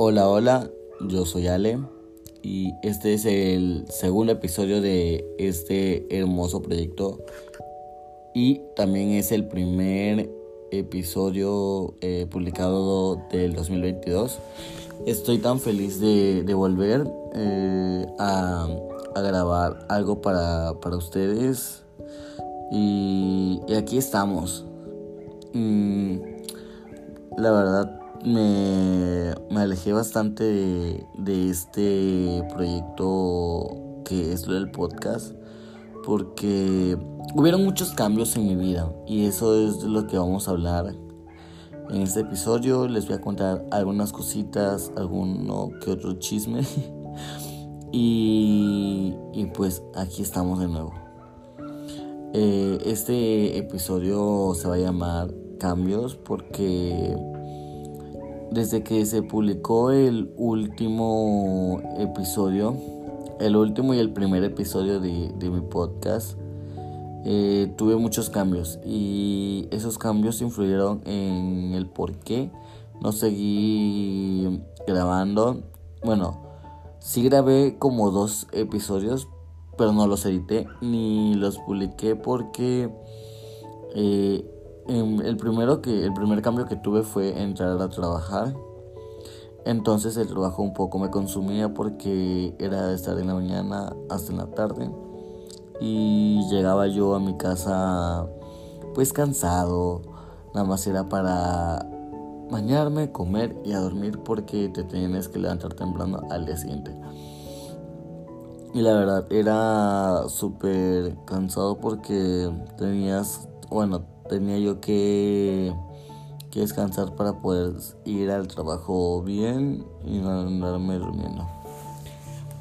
Hola, hola, yo soy Ale y este es el segundo episodio de este hermoso proyecto y también es el primer episodio eh, publicado del 2022. Estoy tan feliz de, volver eh, a, grabar algo para, ustedes y, aquí estamos. La verdad me, alejé bastante de, este proyecto que es lo del podcast porque hubieron muchos cambios en mi vida y eso es de lo que vamos a hablar en este episodio. Les voy a contar algunas cositas, alguno que otro chisme y, pues aquí estamos de nuevo. Eh, este episodio se va a llamar cambios porque desde que se publicó el último episodio, el último y el primer episodio de, mi podcast, eh, tuve muchos cambios y esos cambios influyeron en el por qué no seguí grabando. Bueno, sí grabé como dos episodios, pero no los edité ni los publiqué porque eh, Em, el primero que el primer cambio que tuve fue entrar a trabajar. Entonces el trabajo un poco me consumía porque era de estar en la mañana hasta en la tarde. Y llegaba yo a mi casa pues cansado. Nada más era para bañarme comer y a dormir porque te tienes que levantar temprano al día siguiente. Y la verdad era súper cansado porque tenías bueno tenía yo que, descansar para poder ir al trabajo bien y no andarme durmiendo.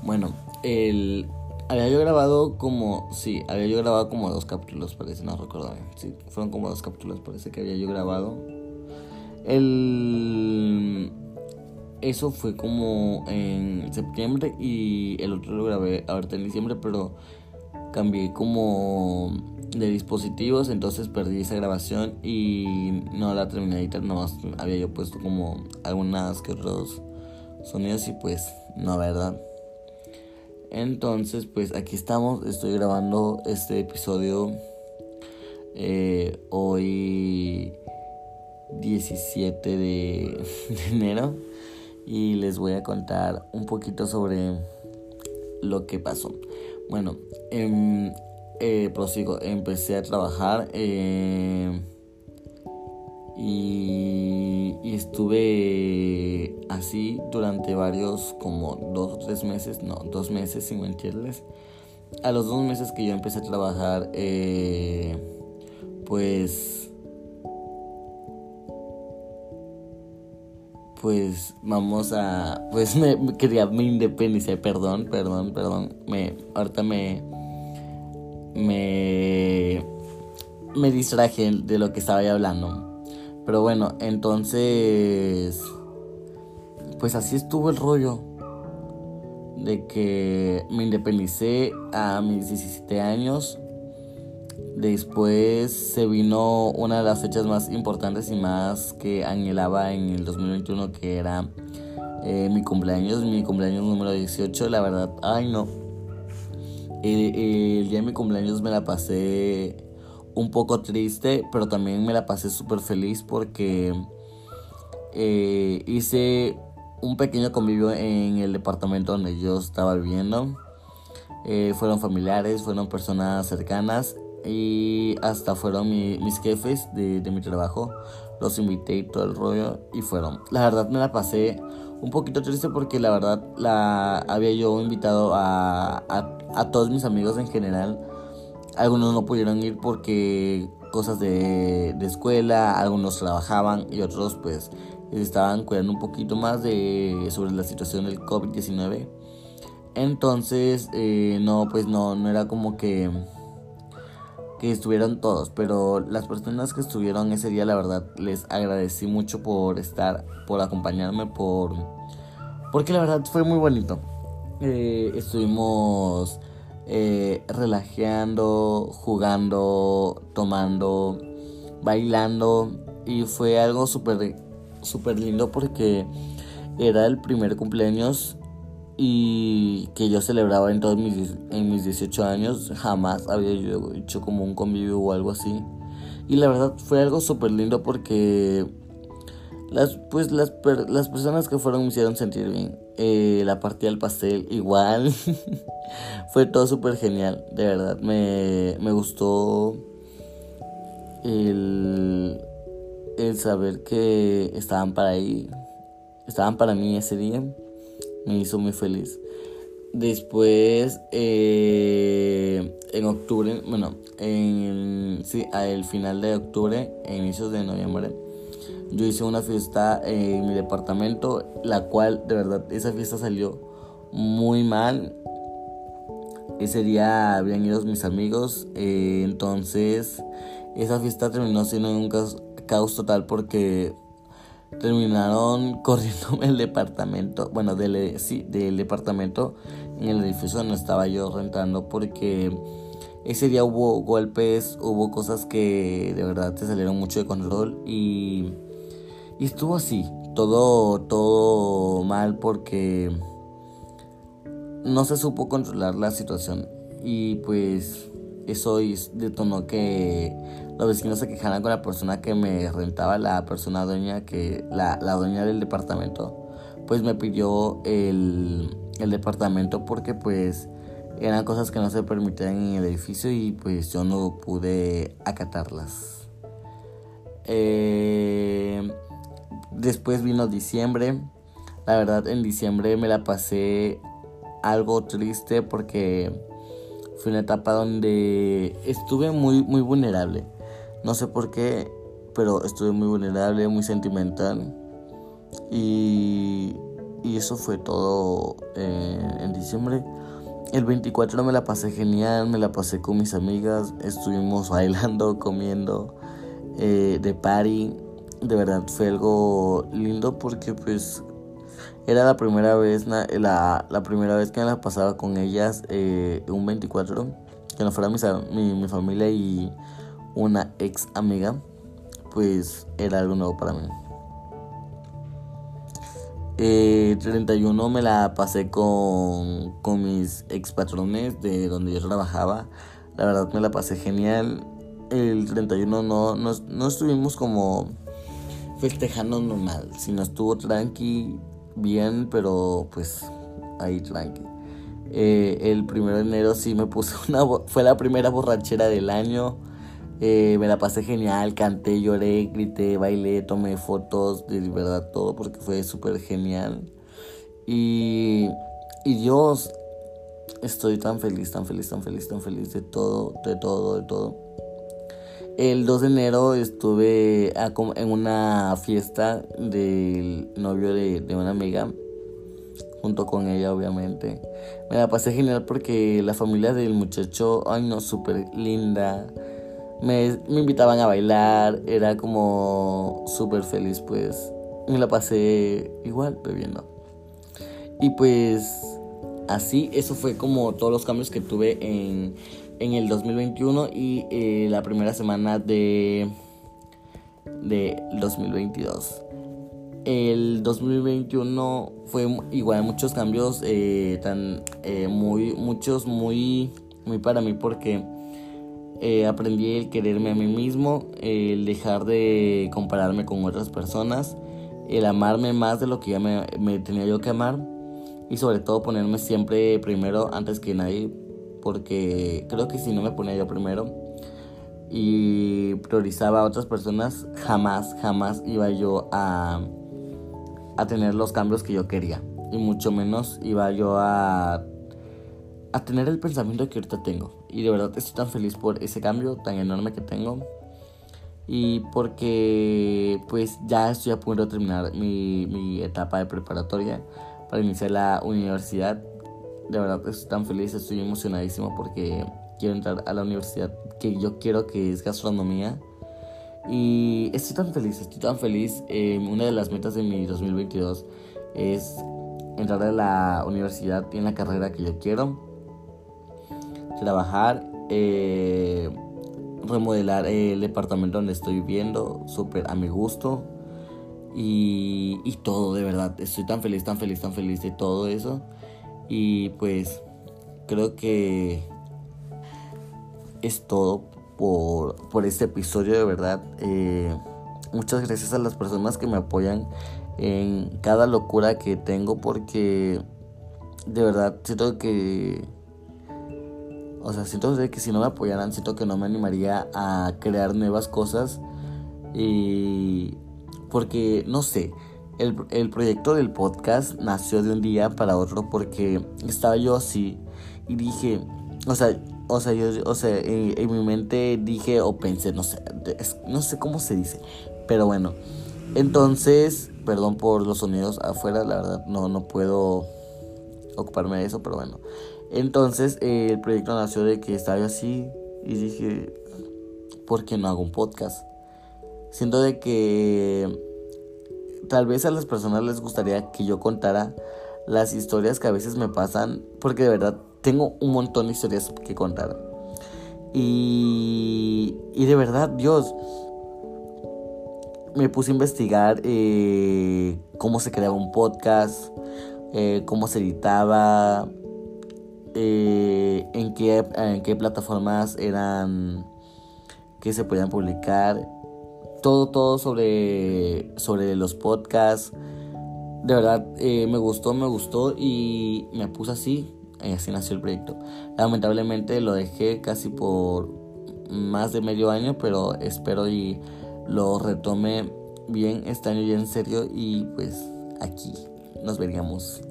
Bueno, el, había yo grabado como, sí, había yo grabado como dos capítulos, parece, no recuerdo bien. Sí, fueron como dos capítulos, parece que había yo grabado. El, eso fue como en septiembre y el otro lo grabé ahorita en diciembre, pero cambié como de dispositivos, entonces perdí esa grabación y no la terminé de editar, nomás había yo puesto como algunas que otros sonidos y pues no, ¿verdad? Entonces pues aquí estamos, estoy grabando este episodio eh, hoy 17 de, enero y les voy a contar un poquito sobre lo que pasó. Bueno, eh, eh, prosigo, empecé a trabajar eh, y, estuve así durante varios, como dos o tres meses, no, dos meses sin mentirles. A los dos meses que yo empecé a trabajar, eh, pues pues vamos a pues me, quería me independicé perdón perdón perdón me ahorita me me, me distraje de lo que estaba ahí hablando. Pero bueno, entonces, pues así estuvo el rollo. De que me independicé a mis 17 años. Después se vino una de las fechas más importantes y más que anhelaba en el 2021, que era eh, mi cumpleaños, mi cumpleaños número 18. La verdad, ay no, el día de mi cumpleaños me la pasé un poco triste, pero también me la pasé súper feliz porque eh, hice un pequeño convivio en el departamento donde yo estaba viviendo. Eh, fueron familiares, fueron personas cercanas y hasta fueron mis jefes de, mi trabajo. Los invité y todo el rollo y fueron. La verdad me la pasé un poquito triste porque la verdad la había yo invitado a, a, todos mis amigos en general. Algunos no pudieron ir porque cosas de, de escuela, algunos trabajaban y otros pues estaban cuidando un poquito más de sobre la situación del COVID-19. Entonces, eh, no, pues no, no era como que que estuvieron todos, pero las personas que estuvieron ese día, la verdad, les agradecí mucho por estar, por acompañarme, por... Porque la verdad fue muy bonito. Eh, estuvimos eh, relajeando, jugando, tomando, bailando y fue algo súper, súper lindo porque era el primer cumpleaños y que yo celebraba en todos mis, en mis 18 años. Jamás había yo hecho como un convivio o algo así. Y la verdad fue algo súper lindo porque las, pues las, las personas que fueron me hicieron sentir bien. Eh, la partida del pastel igual. fue todo súper genial. De verdad me, me gustó el, el saber que estaban para ahí. Estaban para mí ese día. Me hizo muy feliz. Después, eh, en octubre, bueno, en, sí, al final de octubre, inicios de noviembre yo hice una fiesta en mi departamento, la cual de verdad esa fiesta salió muy mal. Ese día habían ido mis amigos, eh, entonces esa fiesta terminó siendo un caos, total porque terminaron corriendo el departamento, bueno, del, sí, del departamento en el edificio donde estaba yo rentando porque ese día hubo golpes, hubo cosas que de verdad te salieron mucho de control y y estuvo así, todo, todo mal porque no se supo controlar la situación. Y pues eso detonó que los vecinos se quejaran con la persona que me rentaba, la persona dueña, que, la, la dueña del departamento, pues me pidió el, el departamento porque pues eran cosas que no se permitían en el edificio y pues yo no pude acatarlas. Eh, Después vino diciembre. La verdad en diciembre me la pasé algo triste porque fue una etapa donde estuve muy muy vulnerable. No sé por qué, pero estuve muy vulnerable, muy sentimental. Y, y eso fue todo eh, en diciembre. El 24 me la pasé genial, me la pasé con mis amigas, estuvimos bailando, comiendo eh, de party de verdad fue algo lindo porque pues era la primera vez la, la primera vez que me la pasaba con ellas eh, un 24 que no fuera mi, mi, familia y una ex amiga pues era algo nuevo para mí eh, 31 me la pasé con, con mis ex patrones de donde yo trabajaba la verdad me la pasé genial el 31 no, no, no estuvimos como festejando normal, no estuvo tranqui, bien, pero pues ahí tranqui. Eh, el primero de enero sí me puse una... Fue la primera borrachera del año. Eh, me la pasé genial, canté, lloré, grité, bailé, tomé fotos, de verdad todo, porque fue súper genial. Y, y Dios, estoy tan feliz, tan feliz, tan feliz, tan feliz de todo, de todo, de todo. El 2 de enero estuve en una fiesta del novio de, una amiga, junto con ella obviamente. Me la pasé genial porque la familia del muchacho, ay no, súper linda. Me, invitaban a bailar, era como súper feliz pues. Me la pasé igual bebiendo. Y pues así, eso fue como todos los cambios que tuve en en el 2021 y eh, la primera semana de, de 2022. El 2021 fue igual muchos cambios, eh, tan eh, muy, muchos muy, muy para mí porque aprendí el quererme a mí mismo, el dejar de compararme con otras personas, el amarme más de lo que ya me, me tenía yo que amar y sobre todo ponerme siempre primero antes que nadie porque creo que si no me ponía yo primero y priorizaba a otras personas, jamás, jamás iba yo a, a tener los cambios que yo quería. Y mucho menos iba yo a, a tener el pensamiento que ahorita tengo. Y de verdad estoy tan feliz por ese cambio tan enorme que tengo. Y porque pues ya estoy a punto de terminar mi, mi etapa de preparatoria para iniciar la universidad de verdad estoy tan feliz, estoy emocionadísimo porque quiero entrar a la universidad que yo quiero que es gastronomía. Y estoy tan feliz, estoy tan feliz. Eh, una de las metas de mi 2022 es entrar a la universidad y en la carrera que yo quiero. Trabajar, eh, remodelar el departamento donde estoy viviendo, súper a mi gusto. y, y todo, de verdad. Estoy tan feliz, tan feliz, tan feliz de todo eso. Y pues creo que es todo por, por este episodio, de verdad. Eh, muchas gracias a las personas que me apoyan en cada locura que tengo porque de verdad siento que o sea siento que si no me apoyaran siento que no me animaría a crear nuevas cosas y porque no sé el, el proyecto del podcast nació de un día para otro porque estaba yo así y dije o sea o sea, yo, o sea, en, mi mente dije o pensé, no sé, no sé cómo se dice, pero bueno. Entonces, perdón por los sonidos afuera, la verdad no, no puedo ocuparme de eso, pero bueno. Entonces, eh, el proyecto nació de que estaba así y dije, ¿por qué no hago un podcast? Siento de que tal vez a las personas les gustaría que yo contara las historias que a veces me pasan, porque de verdad tengo un montón de historias que contar. Y, y de verdad, Dios, me puse a investigar eh, cómo se creaba un podcast, eh, cómo se editaba, eh, en, qué, en qué plataformas eran que se podían publicar, todo, todo sobre, sobre los podcasts. De verdad, me gustó, me gustó y me puse así y así nació el proyecto. Lamentablemente lo dejé casi por más de medio año, pero espero y lo retome bien este año y en serio y pues aquí nos veríamos.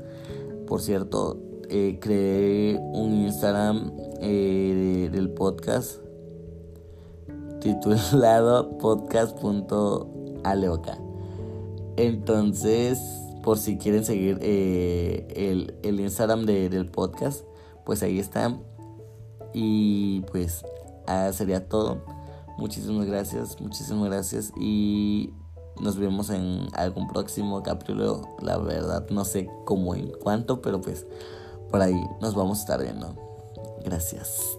Por cierto, eh, creé un Instagram eh, del podcast titulado podcast.aleoca. Entonces por si quieren seguir eh, el, Instagram del podcast, pues ahí está. Y pues ah, sería todo. Muchísimas gracias, muchísimas gracias y nos vemos en algún próximo capítulo. La verdad no sé cómo en cuánto, pero pues por ahí nos vamos a estar viendo. Gracias.